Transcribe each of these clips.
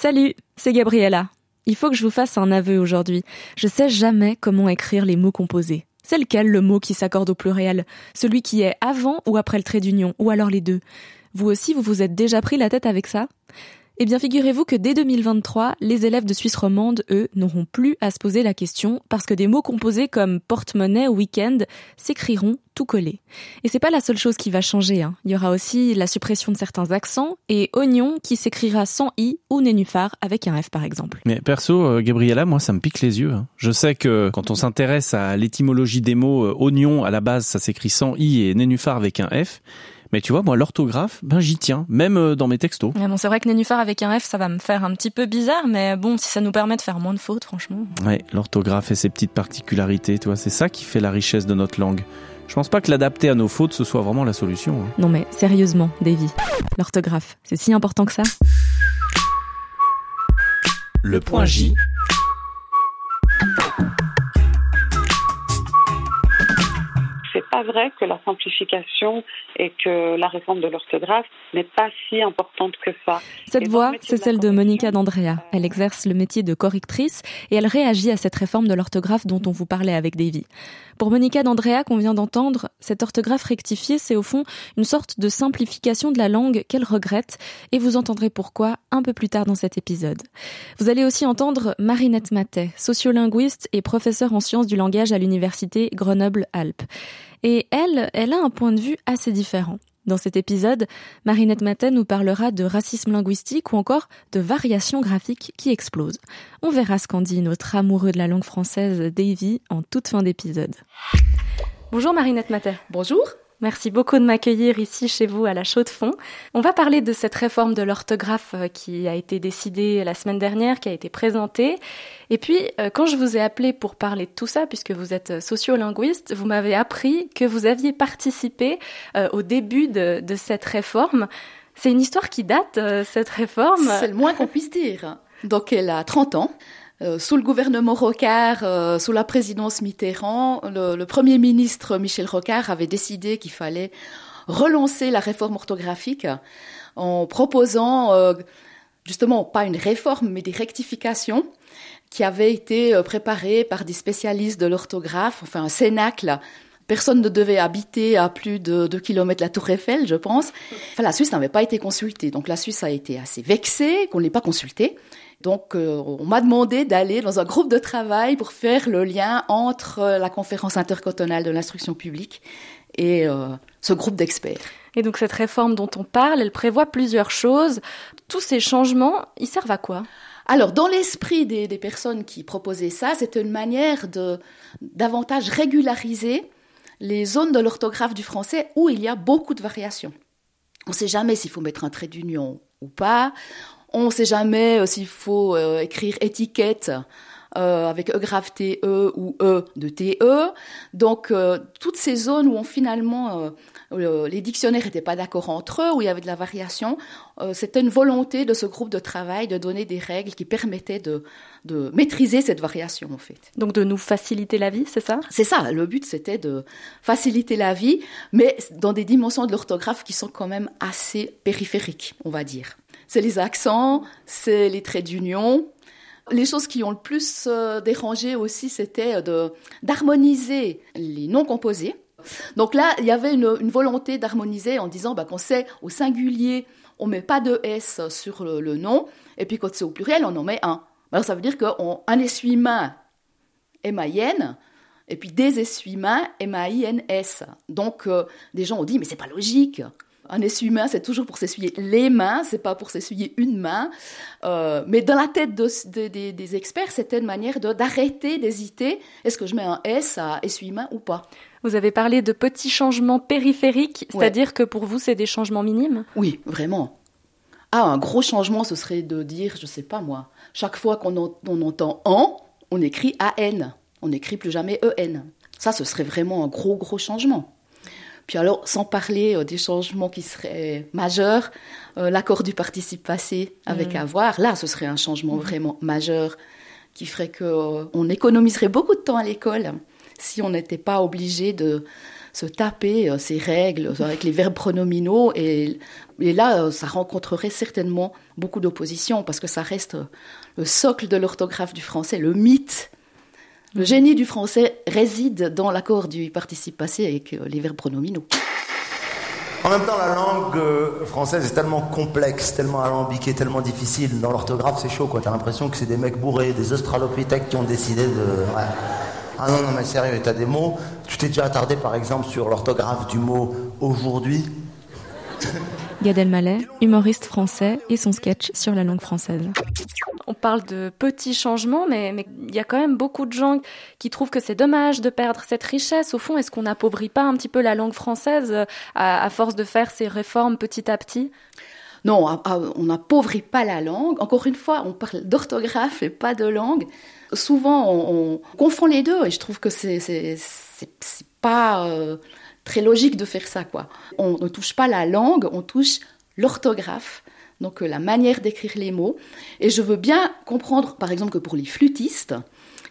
Salut, c'est Gabriella. Il faut que je vous fasse un aveu aujourd'hui. Je sais jamais comment écrire les mots composés. C'est lequel le mot qui s'accorde au pluriel? Celui qui est avant ou après le trait d'union Ou alors les deux? Vous aussi, vous vous êtes déjà pris la tête avec ça? Eh bien, figurez-vous que dès 2023, les élèves de Suisse romande, eux, n'auront plus à se poser la question parce que des mots composés comme porte-monnaie ou week-end s'écriront tout collés. Et c'est pas la seule chose qui va changer. Hein. Il y aura aussi la suppression de certains accents et oignon qui s'écrira sans i ou nénuphar avec un f par exemple. Mais perso, euh, Gabriella, moi ça me pique les yeux. Hein. Je sais que quand on s'intéresse à l'étymologie des mots, euh, oignon à la base ça s'écrit sans i et nénuphar avec un f. Mais tu vois, moi, l'orthographe, ben j'y tiens, même euh, dans mes textos. bon, c'est vrai que nénuphar avec un F, ça va me faire un petit peu bizarre, mais bon, si ça nous permet de faire moins de fautes, franchement. Ouais, l'orthographe et ses petites particularités, tu vois, c'est ça qui fait la richesse de notre langue. Je pense pas que l'adapter à nos fautes, ce soit vraiment la solution. Hein. Non mais sérieusement, Davy, l'orthographe, c'est si important que ça? Le point J pas vrai que la simplification et que la réforme de l'orthographe n'est pas si importante que ça. Cette voix, c'est celle de Monica D'Andrea. Elle exerce le métier de correctrice et elle réagit à cette réforme de l'orthographe dont on vous parlait avec Davy. Pour Monica D'Andrea qu'on vient d'entendre, cette orthographe rectifiée, c'est au fond une sorte de simplification de la langue qu'elle regrette et vous entendrez pourquoi un peu plus tard dans cet épisode. Vous allez aussi entendre Marinette Matet, sociolinguiste et professeure en sciences du langage à l'université Grenoble-Alpes. Et elle, elle a un point de vue assez différent. Dans cet épisode, Marinette Matin nous parlera de racisme linguistique ou encore de variations graphiques qui explosent. On verra ce qu'en dit notre amoureux de la langue française Davy en toute fin d'épisode. Bonjour Marinette Matin. Bonjour. Merci beaucoup de m'accueillir ici chez vous à la Chaux de Fonds. On va parler de cette réforme de l'orthographe euh, qui a été décidée la semaine dernière, qui a été présentée. Et puis, euh, quand je vous ai appelé pour parler de tout ça, puisque vous êtes sociolinguiste, vous m'avez appris que vous aviez participé euh, au début de, cette réforme. C'est une histoire qui date, cette réforme. C'est le moins qu'on puisse dire. Donc, elle a 30 ans. Euh, sous le gouvernement Rocard, euh, sous la présidence Mitterrand, le, Premier ministre Michel Rocard avait décidé qu'il fallait relancer la réforme orthographique en proposant euh, justement pas une réforme mais des rectifications qui avaient été préparées par des spécialistes de l'orthographe, enfin un cénacle Personne ne devait habiter à plus de 2 km la Tour Eiffel, je pense. La Suisse n'avait pas été consultée. Donc la Suisse a été assez vexée qu'on ne l'ait pas consultée. Donc, euh, on m'a demandé d'aller dans un groupe de travail pour faire le lien entre euh, la conférence intercantonale de l'instruction publique et euh, ce groupe d'experts. Et donc, cette réforme dont on parle, elle prévoit plusieurs choses. Tous ces changements, ils servent à quoi? Alors, dans l'esprit des, des, personnes qui proposaient ça, c'était une manière de davantage régulariser les zones de l'orthographe du français où il y a beaucoup de variations. On ne sait jamais s'il faut mettre un trait d'union ou pas. On ne sait jamais euh, s'il faut euh, écrire étiquette euh, avec E grave TE ou E de TE. Donc, toutes ces zones où on, finalement les dictionnaires n'étaient pas d'accord entre eux, où il y avait de la variation, c'était une volonté de ce groupe de travail de donner des règles qui permettaient de, de maîtriser cette variation, en fait. Donc, de nous faciliter la vie, c'est ça? C'est ça. Le but, c'était de faciliter la vie, mais dans des dimensions de l'orthographe qui sont quand même assez périphériques, on va dire c'est les accents, c'est les traits d'union. Les choses qui ont le plus euh, dérangé aussi, c'était de d'harmoniser les noms composés. Donc là, il y avait une, volonté d'harmoniser en disant bah, qu'on sait au singulier, on met pas de S sur le, nom, et puis quand c'est au pluriel, on en met un. Alors ça veut dire qu'un essuie-main, M-A-I-N, et puis des essuie-mains, M-A-I-N-S. Donc euh, des gens ont dit, mais c'est pas logique. Un essuie-main, c'est toujours pour s'essuyer les mains, c'est pas pour s'essuyer une main. Euh, mais dans la tête des experts, c'était une manière d'arrêter, d'hésiter. Est-ce que je mets un S à essuie-main ou pas? Vous avez parlé de petits changements périphériques, c'est-à-dire que pour vous, c'est des changements minimes? Oui, vraiment. Ah, un gros changement, ce serait de dire, je sais pas moi, chaque fois qu'on entend en, on écrit AN. On n'écrit plus jamais EN. Ça, ce serait vraiment un gros, gros changement. Puis alors, sans parler euh, des changements qui seraient majeurs, euh, l'accord du participe passé avec mm. avoir, là, ce serait un changement mm. vraiment majeur qui ferait qu'on euh, économiserait beaucoup de temps à l'école si on n'était pas obligé de se taper ces règles avec les verbes pronominaux et, et là, ça rencontrerait certainement beaucoup d'opposition parce que ça reste le socle de l'orthographe du français, le mythe. Le génie du français réside dans l'accord du participe passé avec les verbes pronominaux. En même temps, la langue euh, française est tellement complexe, tellement alambiquée, tellement difficile. Dans l'orthographe, c'est chaud, quoi. T'as l'impression que c'est des mecs bourrés, des australopithèques qui ont décidé de. Ah non, non, mais sérieux, t'as des mots. Tu t'es déjà attardé, par exemple, sur l'orthographe du mot aujourd'hui Gad Elmaleh, humoriste français, et son sketch sur la langue française. On parle de petits changements, mais il y a quand même beaucoup de gens qui trouvent que c'est dommage de perdre cette richesse. Au fond, est-ce qu'on n'appauvrit pas un petit peu la langue française euh, à, force de faire ces réformes petit à petit? Non, on n'appauvrit pas la langue. Encore une fois, on parle d'orthographe et pas de langue. Souvent, on, confond les deux et je trouve que c'est pas euh, très logique de faire ça, quoi. On ne touche pas la langue, on touche l'orthographe, donc euh, la manière d'écrire les mots. Et je veux bien comprendre, par exemple, que pour les flûtistes,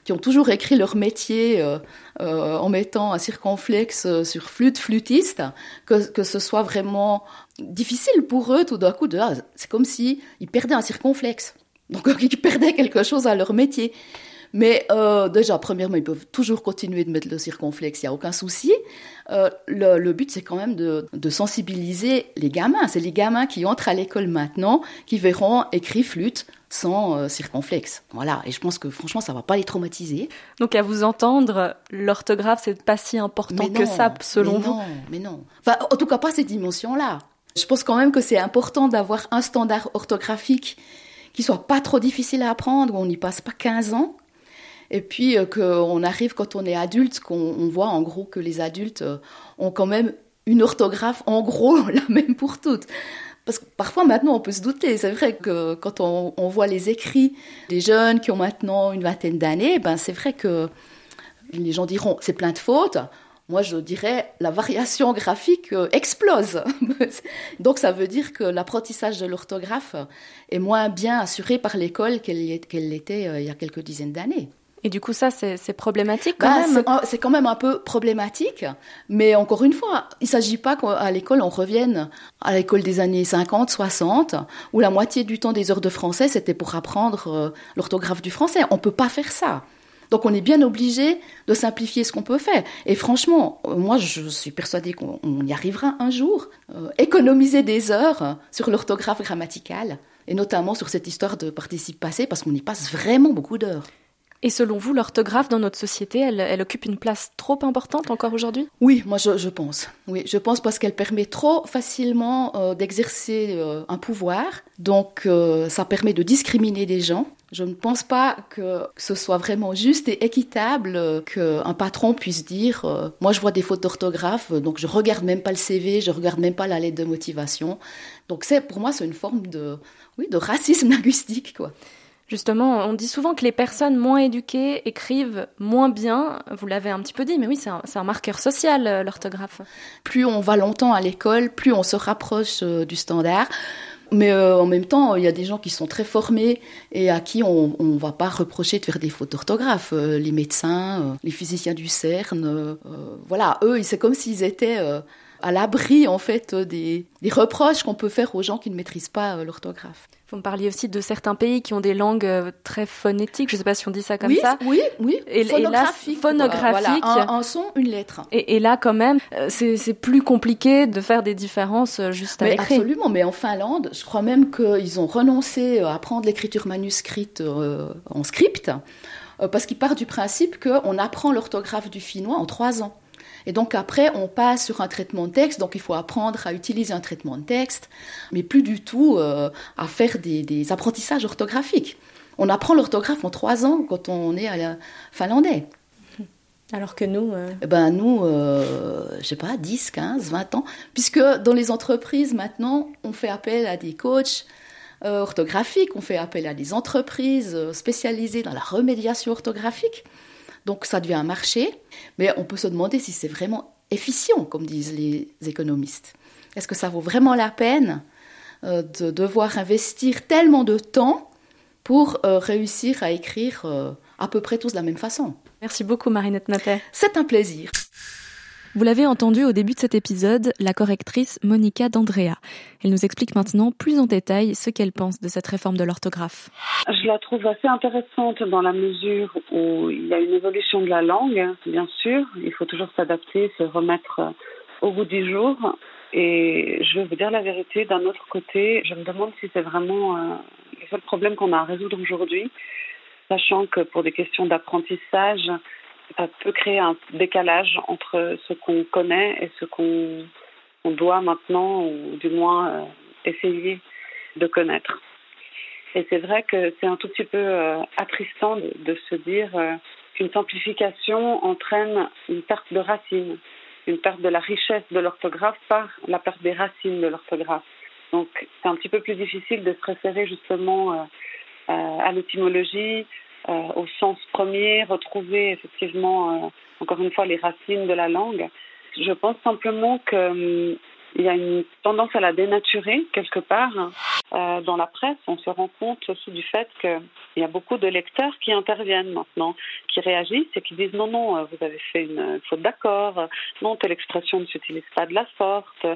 qui ont toujours écrit leur métier euh, euh, en mettant un circonflexe sur flûte flûtiste, que, que ce soit vraiment difficile pour eux tout d'un coup. Ah, c'est comme si ils perdaient un circonflexe. Donc ils perdaient quelque chose à leur métier. Mais euh, déjà, premièrement, ils peuvent toujours continuer de mettre le circonflexe, il n'y a aucun souci. Euh, le, but, c'est quand même de, sensibiliser les gamins. C'est les gamins qui entrent à l'école maintenant qui verront écrit flûte sans euh, circonflexe. Voilà, et je pense que franchement, ça va pas les traumatiser. Donc à vous entendre, l'orthographe, c'est pas si important que ça, selon vous Non, mais non. Enfin, en tout cas, pas ces dimensions-là. Je pense quand même que c'est important d'avoir un standard orthographique qui soit pas trop difficile à apprendre, où on n'y passe pas 15 ans, et puis euh, qu'on arrive quand on est adulte, qu'on voit en gros que les adultes euh, ont quand même une orthographe en gros la même pour toutes. Parce que parfois maintenant on peut se douter, c'est vrai que quand on, voit les écrits des jeunes qui ont maintenant une vingtaine d'années, ben c'est vrai que les gens diront c'est plein de fautes. Moi je dirais la variation graphique euh, explose. Donc ça veut dire que l'apprentissage de l'orthographe est moins bien assuré par l'école qu'elle l'était il y a quelques dizaines d'années. Et du coup, ça, c'est problématique quand bah, même. C'est quand même un peu problématique, mais encore une fois, il ne s'agit pas qu'à l'école, on revienne à l'école des années 50, 60, où la moitié du temps des heures de français, c'était pour apprendre euh, l'orthographe du français. On ne peut pas faire ça. Donc on est bien obligé de simplifier ce qu'on peut faire. Et franchement, euh, moi je suis persuadée qu'on y arrivera un jour. Euh, économiser des heures sur l'orthographe grammaticale, et notamment sur cette histoire de participe passé, parce qu'on y passe vraiment beaucoup d'heures. Et selon vous, l'orthographe dans notre société, elle, occupe une place trop importante encore aujourd'hui? Oui, moi je, pense. Oui, je pense parce qu'elle permet trop facilement euh, d'exercer euh, un pouvoir. Donc euh, ça permet de discriminer des gens. Je ne pense pas que ce soit vraiment juste et équitable qu'un patron puisse dire moi je vois des fautes d'orthographe, donc je regarde même pas le CV, je regarde même pas la lettre de motivation. Donc pour moi c'est une forme de oui de racisme linguistique quoi. Justement, on dit souvent que les personnes moins éduquées écrivent moins bien. Vous l'avez un petit peu dit, mais oui, c'est un, marqueur social, euh, l'orthographe. Plus on va longtemps à l'école, plus on se rapproche euh, du standard. Mais euh, en même temps, il y a des gens qui sont très formés et à qui on ne va pas reprocher de faire des fautes d'orthographe. les médecins, les physiciens du CERN, voilà, eux, c'est comme s'ils étaient à l'abri en fait des reproches qu'on peut faire aux gens qui ne maîtrisent pas l'orthographe. Vous me parliez aussi de certains pays qui ont des langues euh, très phonétiques, je ne sais pas si on dit ça comme ça. Oui, oui, et, phonographique. phonographique. un, son, une lettre. Et, là, quand même, euh, c'est plus compliqué de faire des différences euh, juste à l'écrit. Absolument, mais en Finlande, je crois même qu'ils ont renoncé à apprendre l'écriture manuscrite en script, parce qu'ils partent du principe qu'on apprend l'orthographe du finnois en trois ans. Et donc après, on passe sur un traitement de texte, donc il faut apprendre à utiliser un traitement de texte, mais plus du tout euh, à faire des, apprentissages orthographiques. On apprend l'orthographe en trois ans quand on est à la finlandais. Alors que nous euh... eh Ben nous, euh, je sais pas, 10, 15, 20 ans. Puisque dans les entreprises, maintenant, on fait appel à des coachs euh, orthographiques, on fait appel à des entreprises euh, spécialisées dans la remédiation orthographique. Donc ça devient un marché, mais on peut se demander si c'est vraiment efficient, comme disent les économistes. Est-ce que ça vaut vraiment la peine euh, de devoir investir tellement de temps pour euh, réussir à écrire euh, à peu près tous de la même façon? Merci beaucoup Marinette Matet. C'est un plaisir. Vous l'avez entendu au début de cet épisode, la correctrice Monica D'Andrea. Elle nous explique maintenant plus en détail ce qu'elle pense de cette réforme de l'orthographe. Je la trouve assez intéressante dans la mesure où il y a une évolution de la langue, bien sûr. Il faut toujours s'adapter, se remettre au bout du jour. Et je vais vous dire la vérité, d'un autre côté, je me demande si c'est vraiment euh, le seul problème qu'on a à résoudre aujourd'hui, sachant que pour des questions d'apprentissage, ça peut créer un décalage entre ce qu'on connaît et ce qu'on doit maintenant, ou du moins euh, essayer de connaître. Et c'est vrai que c'est un tout petit peu euh, attristant de, se dire euh, qu'une simplification entraîne une perte de racines, une perte de la richesse de l'orthographe par la perte des racines de l'orthographe. Donc c'est un petit peu plus difficile de se référer justement à l'étymologie, au sens premier, retrouver effectivement, euh, encore une fois, les racines de la langue. Je pense simplement qu'il hum, y a une tendance à la dénaturer quelque part. Euh, dans la presse, on se rend compte aussi du fait qu'il y a beaucoup de lecteurs qui interviennent maintenant, qui réagissent et qui disent non, non, vous avez fait une faute d'accord, non, telle expression ne s'utilise pas de la sorte.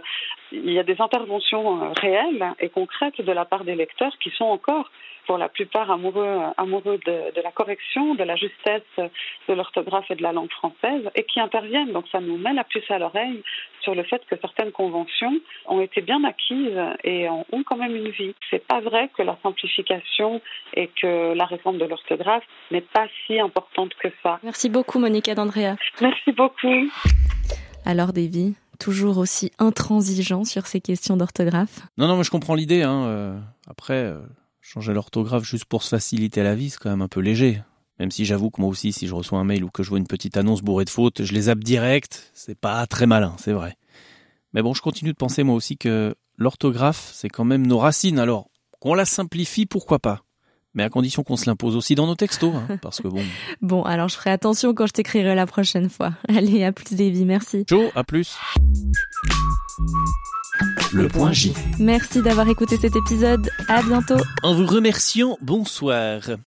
Il y a des interventions réelles et concrètes de la part des lecteurs qui sont encore pour la plupart amoureux, amoureux de, de, la correction, de la justesse de l'orthographe et de la langue française, et qui interviennent. Donc ça nous met la puce à l'oreille sur le fait que certaines conventions ont été bien acquises et ont quand même une vie. C'est pas vrai que la simplification et que la réforme de l'orthographe n'est pas si importante que ça. Merci beaucoup Monica d'Andrea. Merci beaucoup. Alors Davy, toujours aussi intransigeant sur ces questions d'orthographe? Non, non, mais je comprends l'idée. Hein. Euh, après, euh, Changer l'orthographe juste pour se faciliter la vie, c'est quand même un peu léger. Même si j'avoue que moi aussi, si je reçois un mail ou que je vois une petite annonce bourrée de fautes, je les zappe direct. C'est pas très malin, c'est vrai. Mais bon, je continue de penser moi aussi que l'orthographe, c'est quand même nos racines. Alors, qu'on la simplifie, pourquoi pas? Mais à condition qu'on se l'impose aussi dans nos textos, hein, parce que bon. bon, alors je ferai attention quand je t'écrirai la prochaine fois. Allez, à plus Davy, merci. Ciao, à plus. Le point J. Merci d'avoir écouté cet épisode. À bientôt. En vous remerciant, bonsoir.